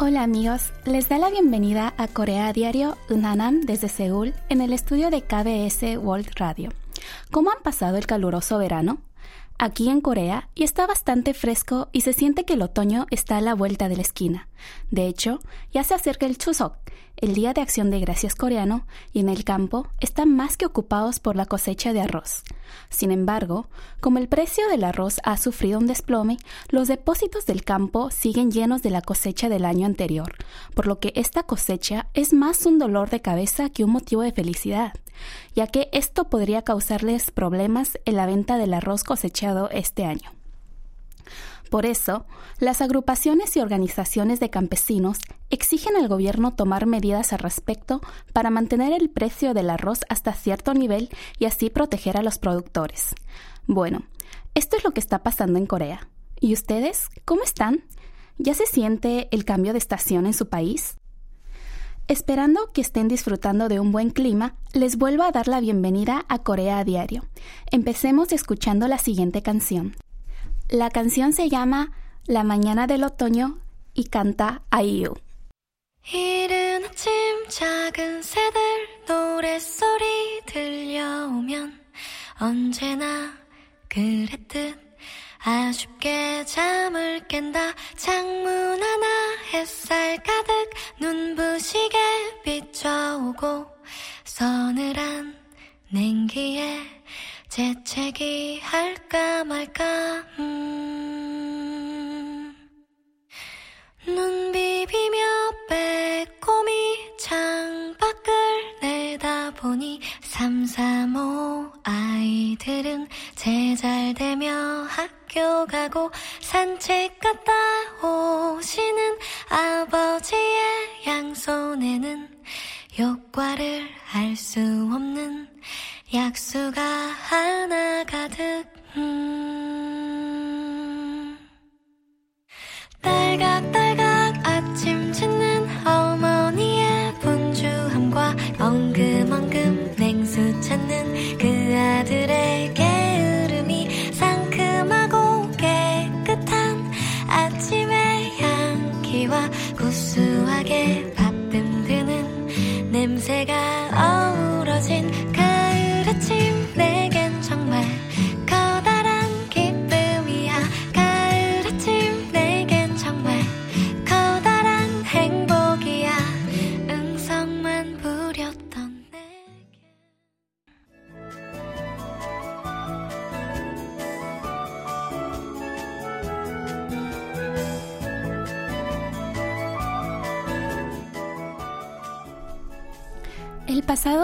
Hola amigos, les da la bienvenida a Corea Diario Unanam desde Seúl en el estudio de KBS World Radio. ¿Cómo han pasado el caluroso verano? Aquí en Corea y está bastante fresco y se siente que el otoño está a la vuelta de la esquina. De hecho, ya se acerca el Chuseok, el Día de Acción de Gracias coreano, y en el campo están más que ocupados por la cosecha de arroz. Sin embargo, como el precio del arroz ha sufrido un desplome, los depósitos del campo siguen llenos de la cosecha del año anterior, por lo que esta cosecha es más un dolor de cabeza que un motivo de felicidad, ya que esto podría causarles problemas en la venta del arroz cosechado este año. Por eso, las agrupaciones y organizaciones de campesinos exigen al gobierno tomar medidas al respecto para mantener el precio del arroz hasta cierto nivel y así proteger a los productores. Bueno, esto es lo que está pasando en Corea. ¿Y ustedes? ¿Cómo están? ¿Ya se siente el cambio de estación en su país? Esperando que estén disfrutando de un buen clima, les vuelvo a dar la bienvenida a Corea a Diario. Empecemos escuchando la siguiente canción. La canción se llama La mañana del otoño y canta IU. 이른 아침 작은 새들 노랫소리 들려오면 언제나 그랬듯 아쉽게 잠을 깬다 창문 하나 햇살 가득 눈부시게 비춰오고 서늘한 냉기에 재채기 할까 말까 음. 눈 비비며 빼꼼히 창밖을 내다보니 삼삼오 아이들은 제잘되며 학 교 가고 산책 갔다 오시는 아버지의 양손에는 효과를 알 수 없는 약수가 하나 가득 음. 딸각딸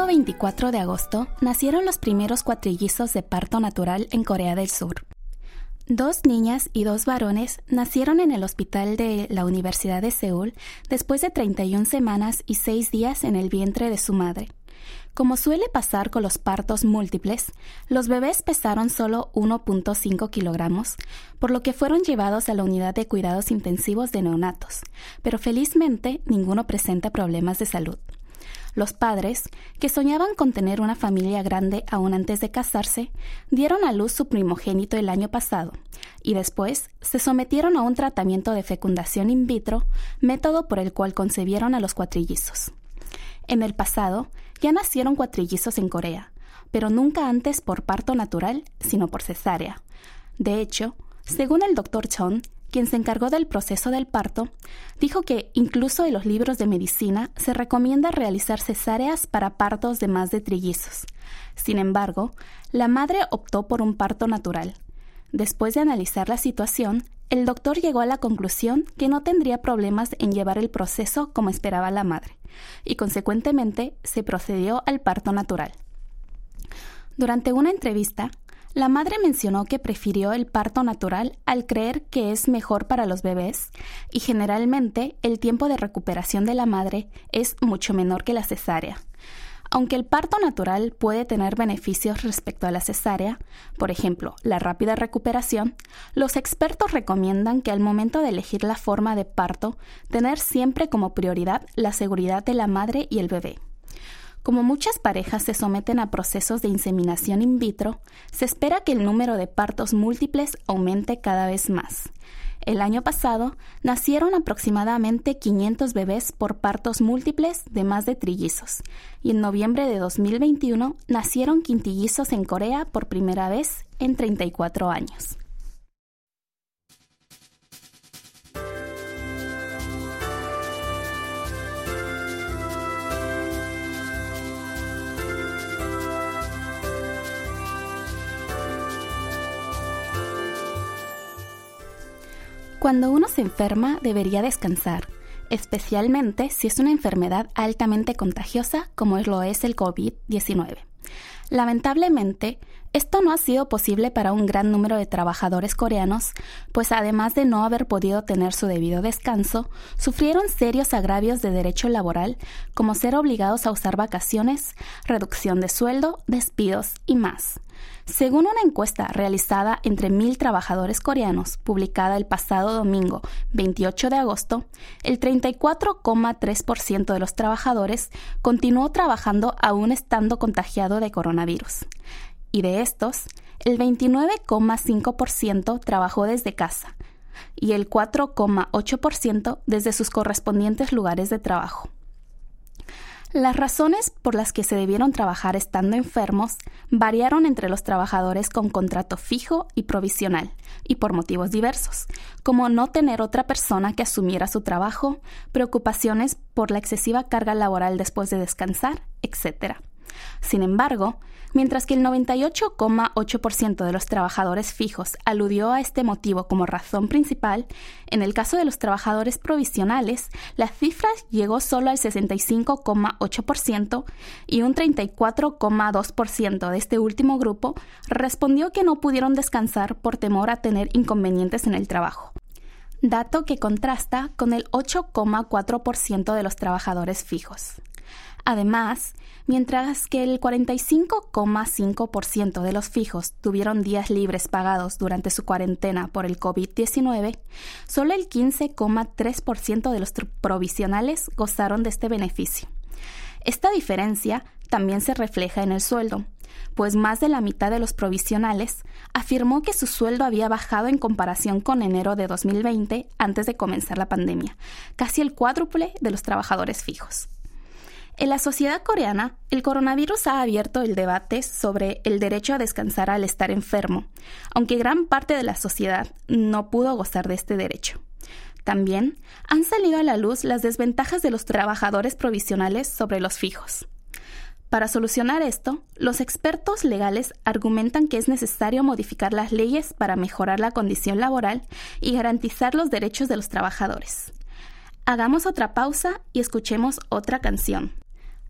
El pasado 24 de agosto nacieron los primeros cuatrillizos de parto natural en Corea del Sur. Dos niñas y dos varones nacieron en el hospital de la Universidad de Seúl después de 31 semanas y 6 días en el vientre de su madre. Como suele pasar con los partos múltiples, los bebés pesaron solo 1.5 kilogramos, por lo que fueron llevados a la unidad de cuidados intensivos de neonatos, pero felizmente ninguno presenta problemas de salud. Los padres, que soñaban con tener una familia grande aún antes de casarse, dieron a luz su primogénito el año pasado y después se sometieron a un tratamiento de fecundación in vitro, método por el cual concebieron a los cuatrillizos. En el pasado ya nacieron cuatrillizos en Corea, pero nunca antes por parto natural, sino por cesárea. De hecho, según el doctor Chon, quien se encargó del proceso del parto, dijo que incluso en los libros de medicina se recomienda realizar cesáreas para partos de más de trillizos. Sin embargo, la madre optó por un parto natural. Después de analizar la situación, el doctor llegó a la conclusión que no tendría problemas en llevar el proceso como esperaba la madre, y consecuentemente se procedió al parto natural. Durante una entrevista, la madre mencionó que prefirió el parto natural al creer que es mejor para los bebés y generalmente el tiempo de recuperación de la madre es mucho menor que la cesárea. Aunque el parto natural puede tener beneficios respecto a la cesárea, por ejemplo, la rápida recuperación, los expertos recomiendan que al momento de elegir la forma de parto, tener siempre como prioridad la seguridad de la madre y el bebé. Como muchas parejas se someten a procesos de inseminación in vitro, se espera que el número de partos múltiples aumente cada vez más. El año pasado nacieron aproximadamente 500 bebés por partos múltiples de más de trillizos y en noviembre de 2021 nacieron quintillizos en Corea por primera vez en 34 años. Cuando uno se enferma debería descansar, especialmente si es una enfermedad altamente contagiosa como lo es el COVID-19. Lamentablemente, esto no ha sido posible para un gran número de trabajadores coreanos, pues además de no haber podido tener su debido descanso, sufrieron serios agravios de derecho laboral, como ser obligados a usar vacaciones, reducción de sueldo, despidos y más. Según una encuesta realizada entre mil trabajadores coreanos, publicada el pasado domingo 28 de agosto, el 34,3% de los trabajadores continuó trabajando aún estando contagiado de coronavirus y de estos, el 29,5% trabajó desde casa y el 4,8% desde sus correspondientes lugares de trabajo. Las razones por las que se debieron trabajar estando enfermos variaron entre los trabajadores con contrato fijo y provisional, y por motivos diversos, como no tener otra persona que asumiera su trabajo, preocupaciones por la excesiva carga laboral después de descansar, etc. Sin embargo, mientras que el 98,8% de los trabajadores fijos aludió a este motivo como razón principal, en el caso de los trabajadores provisionales, la cifra llegó solo al 65,8% y un 34,2% de este último grupo respondió que no pudieron descansar por temor a tener inconvenientes en el trabajo dato que contrasta con el 8,4% de los trabajadores fijos. Además, mientras que el 45,5% de los fijos tuvieron días libres pagados durante su cuarentena por el COVID-19, solo el 15,3% de los provisionales gozaron de este beneficio. Esta diferencia también se refleja en el sueldo, pues más de la mitad de los provisionales afirmó que su sueldo había bajado en comparación con enero de 2020 antes de comenzar la pandemia, casi el cuádruple de los trabajadores fijos. En la sociedad coreana, el coronavirus ha abierto el debate sobre el derecho a descansar al estar enfermo, aunque gran parte de la sociedad no pudo gozar de este derecho. También han salido a la luz las desventajas de los trabajadores provisionales sobre los fijos. Para solucionar esto, los expertos legales argumentan que es necesario modificar las leyes para mejorar la condición laboral y garantizar los derechos de los trabajadores. Hagamos otra pausa y escuchemos otra canción.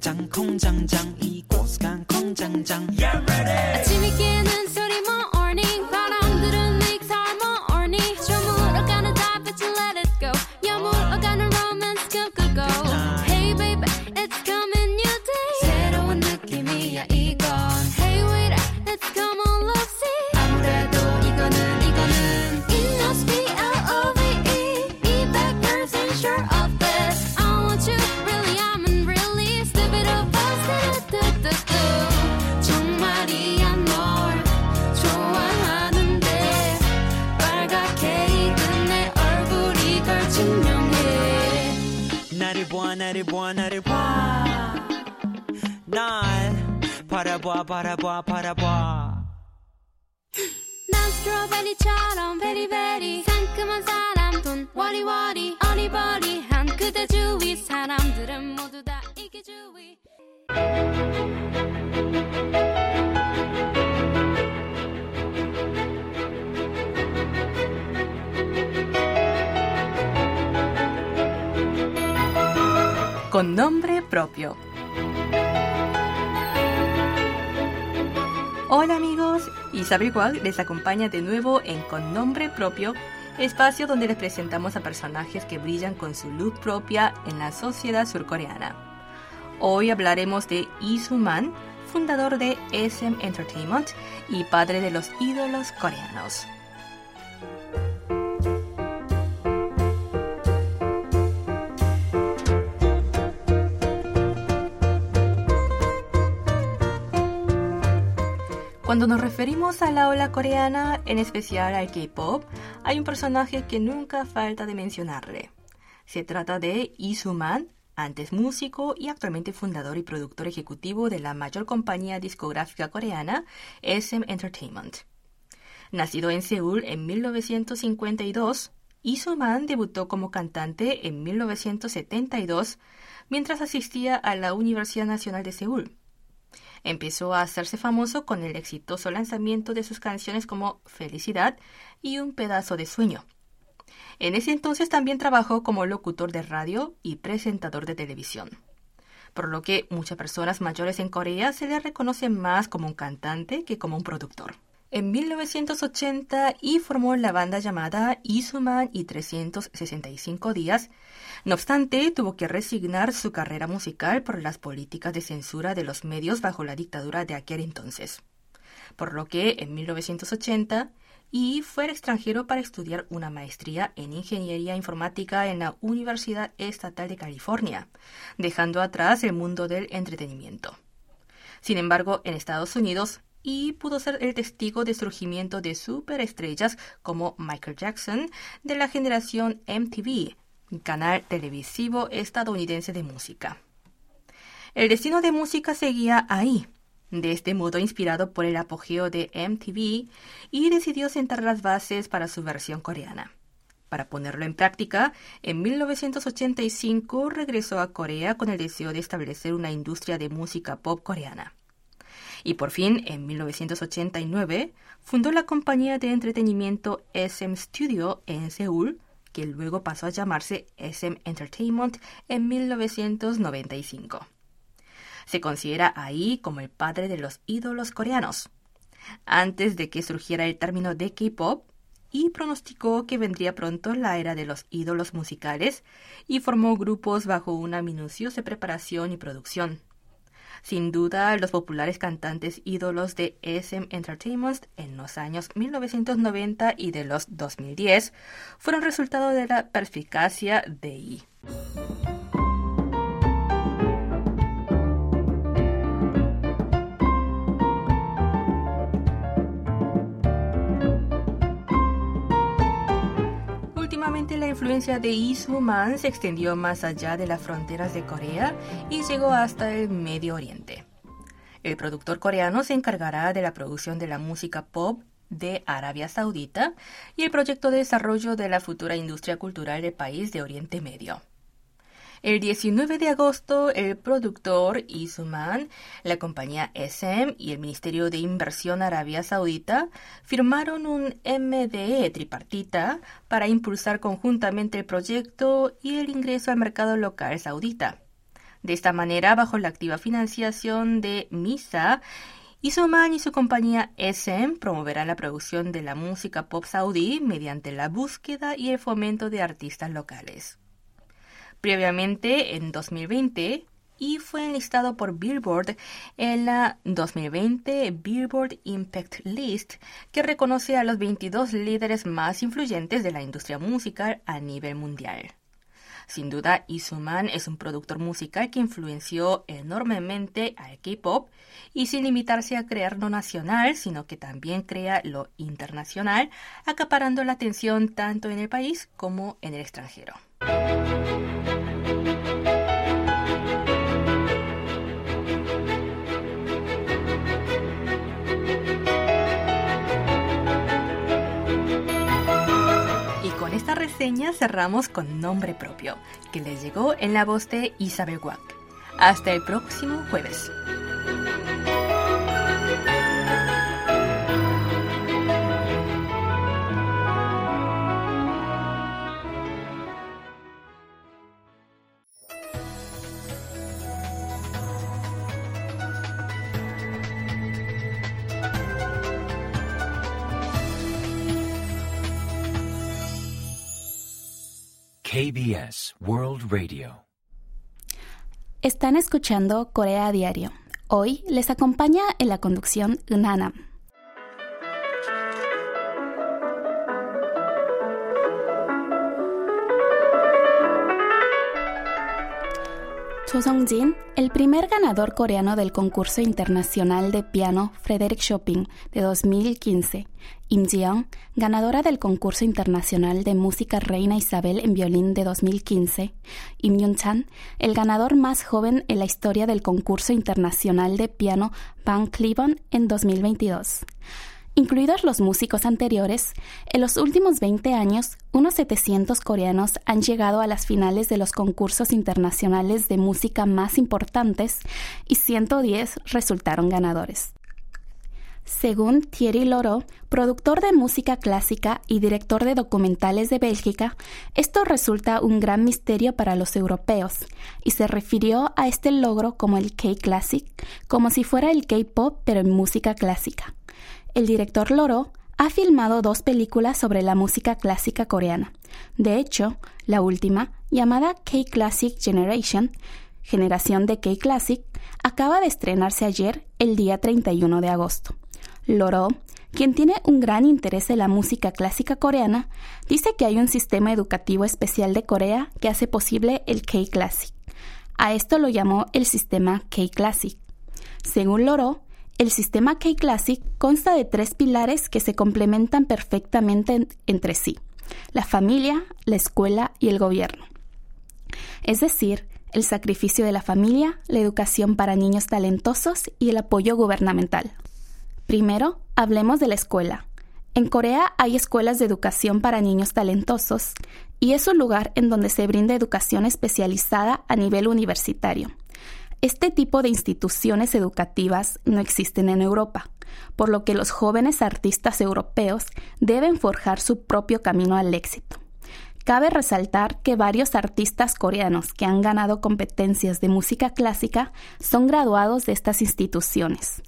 공장 공장장 이곳 간 공장장. Yeah ready. 아침이 깨는 나를 봐 나를 봐날 바라봐 바라봐 바라봐 난 스트로베리처럼 베리베리. 상큼한 사람 돈 워리워리 어리버리한 그대 주위. 사람들은 모두 다 이게 주위 con nombre propio. Hola amigos, Isabel les acompaña de nuevo en Con nombre propio espacio donde les presentamos a personajes que brillan con su luz propia en la sociedad surcoreana. Hoy hablaremos de Lee Soo-man, fundador de SM Entertainment y padre de los ídolos coreanos. Cuando nos referimos a la ola coreana, en especial al K-pop, hay un personaje que nunca falta de mencionarle. Se trata de Soo-man, antes músico y actualmente fundador y productor ejecutivo de la mayor compañía discográfica coreana, SM Entertainment. Nacido en Seúl en 1952, Lee Soo-man debutó como cantante en 1972 mientras asistía a la Universidad Nacional de Seúl. Empezó a hacerse famoso con el exitoso lanzamiento de sus canciones como Felicidad y Un pedazo de sueño. En ese entonces también trabajó como locutor de radio y presentador de televisión, por lo que muchas personas mayores en Corea se le reconocen más como un cantante que como un productor en 1980 y formó la banda llamada Isuman y 365 días. No obstante, tuvo que resignar su carrera musical por las políticas de censura de los medios bajo la dictadura de aquel entonces. Por lo que en 1980 y fue al extranjero para estudiar una maestría en ingeniería informática en la Universidad Estatal de California, dejando atrás el mundo del entretenimiento. Sin embargo, en Estados Unidos y pudo ser el testigo de surgimiento de superestrellas como Michael Jackson de la generación MTV, canal televisivo estadounidense de música. El destino de música seguía ahí, de este modo inspirado por el apogeo de MTV, y decidió sentar las bases para su versión coreana. Para ponerlo en práctica, en 1985 regresó a Corea con el deseo de establecer una industria de música pop coreana. Y por fin, en 1989, fundó la compañía de entretenimiento SM Studio en Seúl, que luego pasó a llamarse SM Entertainment en 1995. Se considera ahí como el padre de los ídolos coreanos. Antes de que surgiera el término de K-pop, y pronosticó que vendría pronto la era de los ídolos musicales y formó grupos bajo una minuciosa preparación y producción. Sin duda, los populares cantantes ídolos de SM Entertainment en los años 1990 y de los 2010 fueron resultado de la perspicacia de I. la influencia de Lee Man se extendió más allá de las fronteras de Corea y llegó hasta el Medio Oriente. El productor coreano se encargará de la producción de la música pop de Arabia Saudita y el proyecto de desarrollo de la futura industria cultural del país de Oriente Medio. El 19 de agosto, el productor Isuman, la compañía SM y el Ministerio de Inversión Arabia Saudita firmaron un MDE tripartita para impulsar conjuntamente el proyecto y el ingreso al mercado local saudita. De esta manera, bajo la activa financiación de MISA, Isuman y su compañía SM promoverán la producción de la música pop saudí mediante la búsqueda y el fomento de artistas locales previamente en 2020 y fue enlistado por Billboard en la 2020 Billboard Impact List, que reconoce a los 22 líderes más influyentes de la industria musical a nivel mundial. Sin duda, Isuman es un productor musical que influenció enormemente al K-pop y sin limitarse a crear lo nacional, sino que también crea lo internacional, acaparando la atención tanto en el país como en el extranjero. Reseña cerramos con nombre propio, que les llegó en la voz de Isabel Wack. Hasta el próximo jueves. Están escuchando Corea Diario. Hoy les acompaña en la conducción Unanam. Cho Sung-jin, el primer ganador coreano del concurso internacional de piano Frederick Chopin de 2015. Im Ji-young, ganadora del concurso internacional de música Reina Isabel en violín de 2015. Im Yun-chan, el ganador más joven en la historia del concurso internacional de piano Van Cliburn en 2022. Incluidos los músicos anteriores, en los últimos 20 años, unos 700 coreanos han llegado a las finales de los concursos internacionales de música más importantes y 110 resultaron ganadores. Según Thierry Loro, productor de música clásica y director de documentales de Bélgica, esto resulta un gran misterio para los europeos, y se refirió a este logro como el K-Classic, como si fuera el K-Pop pero en música clásica el director Loro ha filmado dos películas sobre la música clásica coreana. De hecho, la última, llamada K-Classic Generation, generación de K-Classic, acaba de estrenarse ayer, el día 31 de agosto. Loro, quien tiene un gran interés en la música clásica coreana, dice que hay un sistema educativo especial de Corea que hace posible el K-Classic. A esto lo llamó el sistema K-Classic. Según Loro, el sistema K-Classic consta de tres pilares que se complementan perfectamente entre sí, la familia, la escuela y el gobierno. Es decir, el sacrificio de la familia, la educación para niños talentosos y el apoyo gubernamental. Primero, hablemos de la escuela. En Corea hay escuelas de educación para niños talentosos y es un lugar en donde se brinda educación especializada a nivel universitario. Este tipo de instituciones educativas no existen en Europa, por lo que los jóvenes artistas europeos deben forjar su propio camino al éxito. Cabe resaltar que varios artistas coreanos que han ganado competencias de música clásica son graduados de estas instituciones.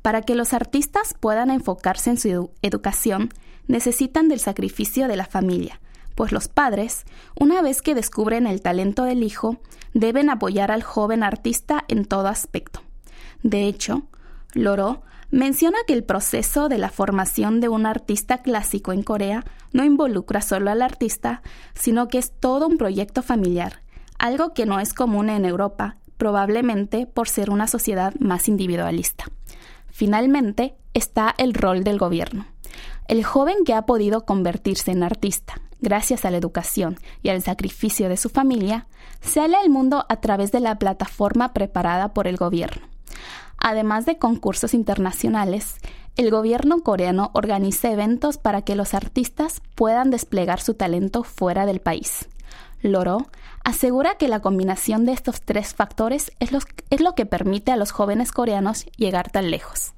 Para que los artistas puedan enfocarse en su educación, necesitan del sacrificio de la familia, pues los padres, una vez que descubren el talento del hijo, deben apoyar al joven artista en todo aspecto. De hecho, Loro menciona que el proceso de la formación de un artista clásico en Corea no involucra solo al artista, sino que es todo un proyecto familiar, algo que no es común en Europa, probablemente por ser una sociedad más individualista. Finalmente, está el rol del gobierno. El joven que ha podido convertirse en artista, gracias a la educación y al sacrificio de su familia, sale al mundo a través de la plataforma preparada por el gobierno. Además de concursos internacionales, el gobierno coreano organiza eventos para que los artistas puedan desplegar su talento fuera del país. Loro asegura que la combinación de estos tres factores es lo, es lo que permite a los jóvenes coreanos llegar tan lejos.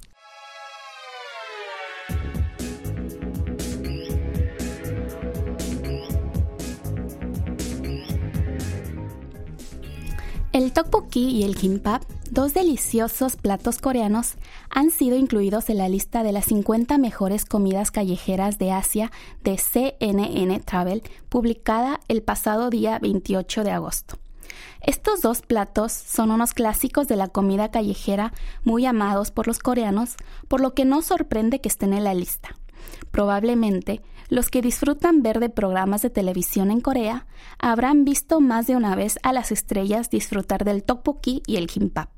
El tteokbokki y el kimbap, dos deliciosos platos coreanos, han sido incluidos en la lista de las 50 mejores comidas callejeras de Asia de CNN Travel, publicada el pasado día 28 de agosto. Estos dos platos son unos clásicos de la comida callejera muy amados por los coreanos, por lo que no sorprende que estén en la lista. Probablemente los que disfrutan ver de programas de televisión en Corea habrán visto más de una vez a las estrellas disfrutar del tteokbokki y el kimbap.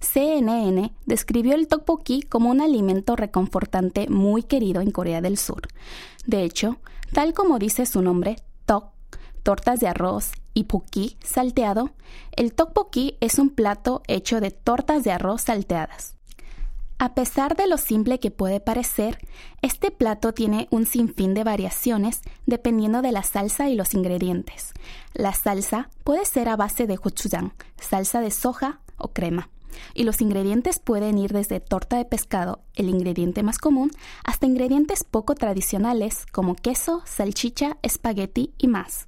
CNN describió el tteokbokki como un alimento reconfortante muy querido en Corea del Sur. De hecho, tal como dice su nombre, tok, tortas de arroz, y pukki, salteado, el tteokbokki es un plato hecho de tortas de arroz salteadas. A pesar de lo simple que puede parecer, este plato tiene un sinfín de variaciones dependiendo de la salsa y los ingredientes. La salsa puede ser a base de gochujang, salsa de soja o crema. Y los ingredientes pueden ir desde torta de pescado, el ingrediente más común, hasta ingredientes poco tradicionales como queso, salchicha, espagueti y más.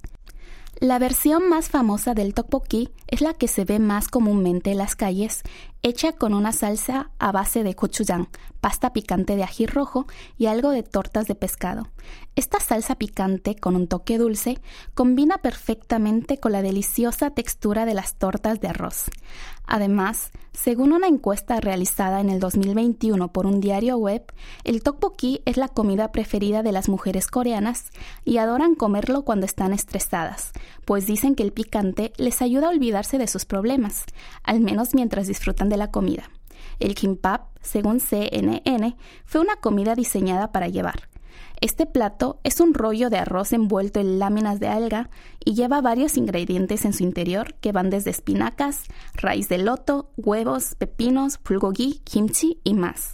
La versión más famosa del tteokbokki es la que se ve más comúnmente en las calles, hecha con una salsa a base de gochujang, pasta picante de ají rojo y algo de tortas de pescado. Esta salsa picante con un toque dulce combina perfectamente con la deliciosa textura de las tortas de arroz. Además, según una encuesta realizada en el 2021 por un diario web, el tteokbokki es la comida preferida de las mujeres coreanas y adoran comerlo cuando están estresadas, pues dicen que el picante les ayuda a olvidarse de sus problemas, al menos mientras disfrutan de la comida. El kimbap, según CNN, fue una comida diseñada para llevar. Este plato es un rollo de arroz envuelto en láminas de alga y lleva varios ingredientes en su interior que van desde espinacas, raíz de loto, huevos, pepinos, bulgogi, kimchi y más.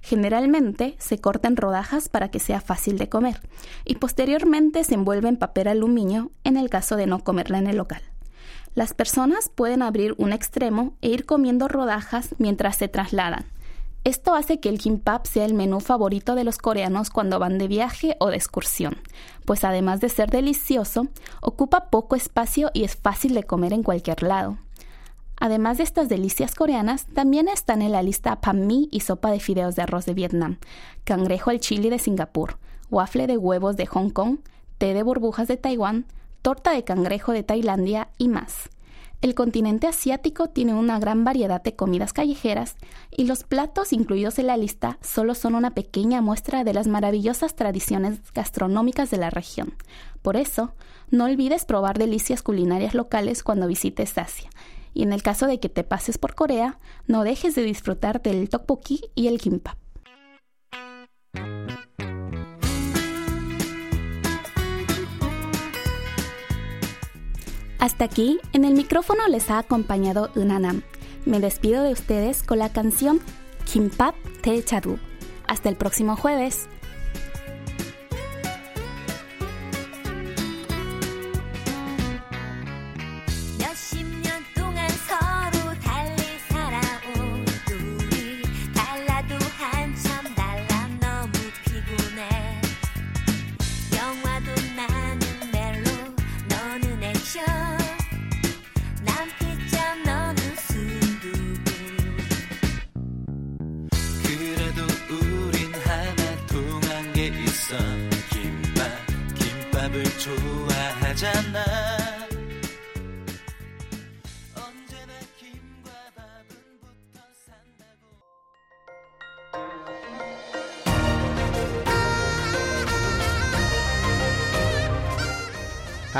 Generalmente se corta en rodajas para que sea fácil de comer y posteriormente se envuelve en papel aluminio en el caso de no comerla en el local. Las personas pueden abrir un extremo e ir comiendo rodajas mientras se trasladan. Esto hace que el kimbap sea el menú favorito de los coreanos cuando van de viaje o de excursión, pues además de ser delicioso, ocupa poco espacio y es fácil de comer en cualquier lado. Además de estas delicias coreanas, también están en la lista pan mi y sopa de fideos de arroz de Vietnam, cangrejo al chili de Singapur, waffle de huevos de Hong Kong, té de burbujas de Taiwán, torta de cangrejo de Tailandia y más. El continente asiático tiene una gran variedad de comidas callejeras y los platos incluidos en la lista solo son una pequeña muestra de las maravillosas tradiciones gastronómicas de la región. Por eso, no olvides probar delicias culinarias locales cuando visites Asia. Y en el caso de que te pases por Corea, no dejes de disfrutar del tteokbokki y el kimbap. Hasta aquí, en el micrófono les ha acompañado Unanam. Me despido de ustedes con la canción Kimpap Te Chadu. Hasta el próximo jueves.